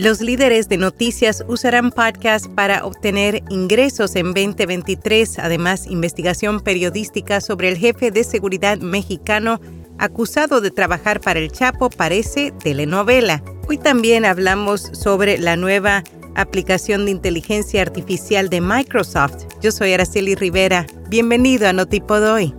Los líderes de noticias usarán podcast para obtener ingresos en 2023. Además, investigación periodística sobre el jefe de seguridad mexicano acusado de trabajar para el Chapo parece telenovela. Hoy también hablamos sobre la nueva aplicación de inteligencia artificial de Microsoft. Yo soy Araceli Rivera. Bienvenido a Notipod Hoy.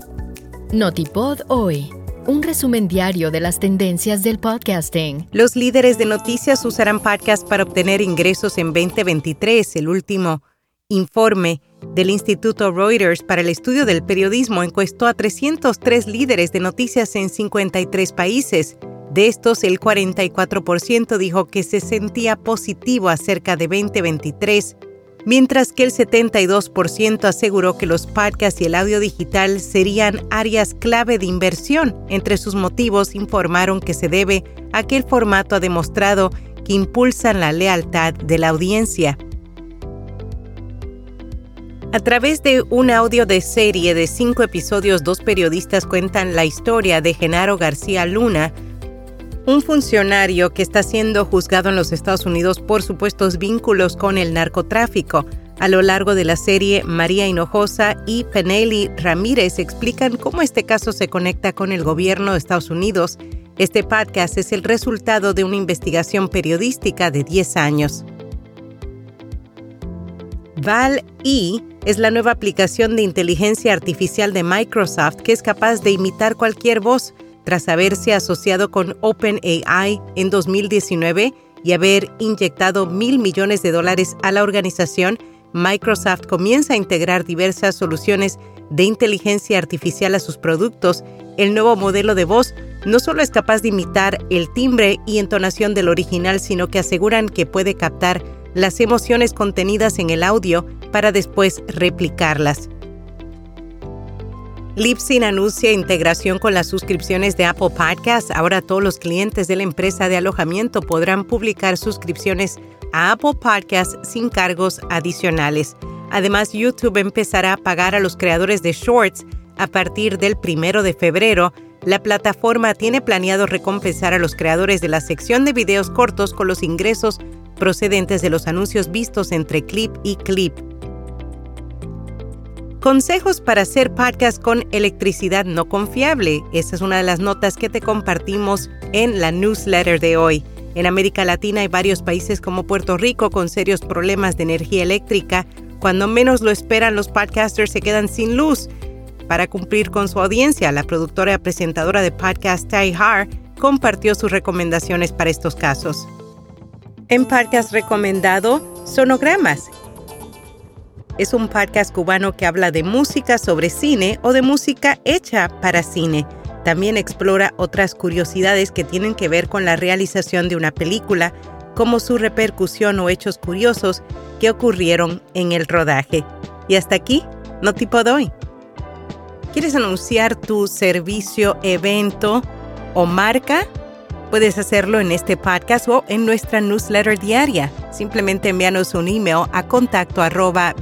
Notipod Hoy un resumen diario de las tendencias del podcasting. Los líderes de noticias usarán podcast para obtener ingresos en 2023. El último informe del Instituto Reuters para el estudio del periodismo encuestó a 303 líderes de noticias en 53 países. De estos, el 44% dijo que se sentía positivo acerca de 2023 mientras que el 72% aseguró que los podcasts y el audio digital serían áreas clave de inversión. Entre sus motivos informaron que se debe a que el formato ha demostrado que impulsan la lealtad de la audiencia. A través de un audio de serie de cinco episodios, dos periodistas cuentan la historia de Genaro García Luna, un funcionario que está siendo juzgado en los Estados Unidos por supuestos vínculos con el narcotráfico. A lo largo de la serie, María Hinojosa y Peneli Ramírez explican cómo este caso se conecta con el gobierno de Estados Unidos. Este podcast es el resultado de una investigación periodística de 10 años. Val-E es la nueva aplicación de inteligencia artificial de Microsoft que es capaz de imitar cualquier voz tras haberse asociado con OpenAI en 2019 y haber inyectado mil millones de dólares a la organización, Microsoft comienza a integrar diversas soluciones de inteligencia artificial a sus productos. El nuevo modelo de voz no solo es capaz de imitar el timbre y entonación del original, sino que aseguran que puede captar las emociones contenidas en el audio para después replicarlas. Lipsin anuncia integración con las suscripciones de Apple Podcasts. Ahora todos los clientes de la empresa de alojamiento podrán publicar suscripciones a Apple Podcasts sin cargos adicionales. Además, YouTube empezará a pagar a los creadores de shorts a partir del primero de febrero. La plataforma tiene planeado recompensar a los creadores de la sección de videos cortos con los ingresos procedentes de los anuncios vistos entre clip y clip. Consejos para hacer podcast con electricidad no confiable. Esa es una de las notas que te compartimos en la newsletter de hoy. En América Latina hay varios países como Puerto Rico con serios problemas de energía eléctrica. Cuando menos lo esperan, los podcasters se quedan sin luz. Para cumplir con su audiencia, la productora y presentadora de podcast Ty Har compartió sus recomendaciones para estos casos. En podcast recomendado, sonogramas es un podcast cubano que habla de música sobre cine o de música hecha para cine. También explora otras curiosidades que tienen que ver con la realización de una película, como su repercusión o hechos curiosos que ocurrieron en el rodaje. Y hasta aquí, no tipo doy. ¿Quieres anunciar tu servicio, evento o marca? Puedes hacerlo en este podcast o en nuestra newsletter diaria. Simplemente envíanos un email a contacto arroba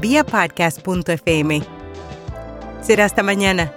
Será hasta mañana.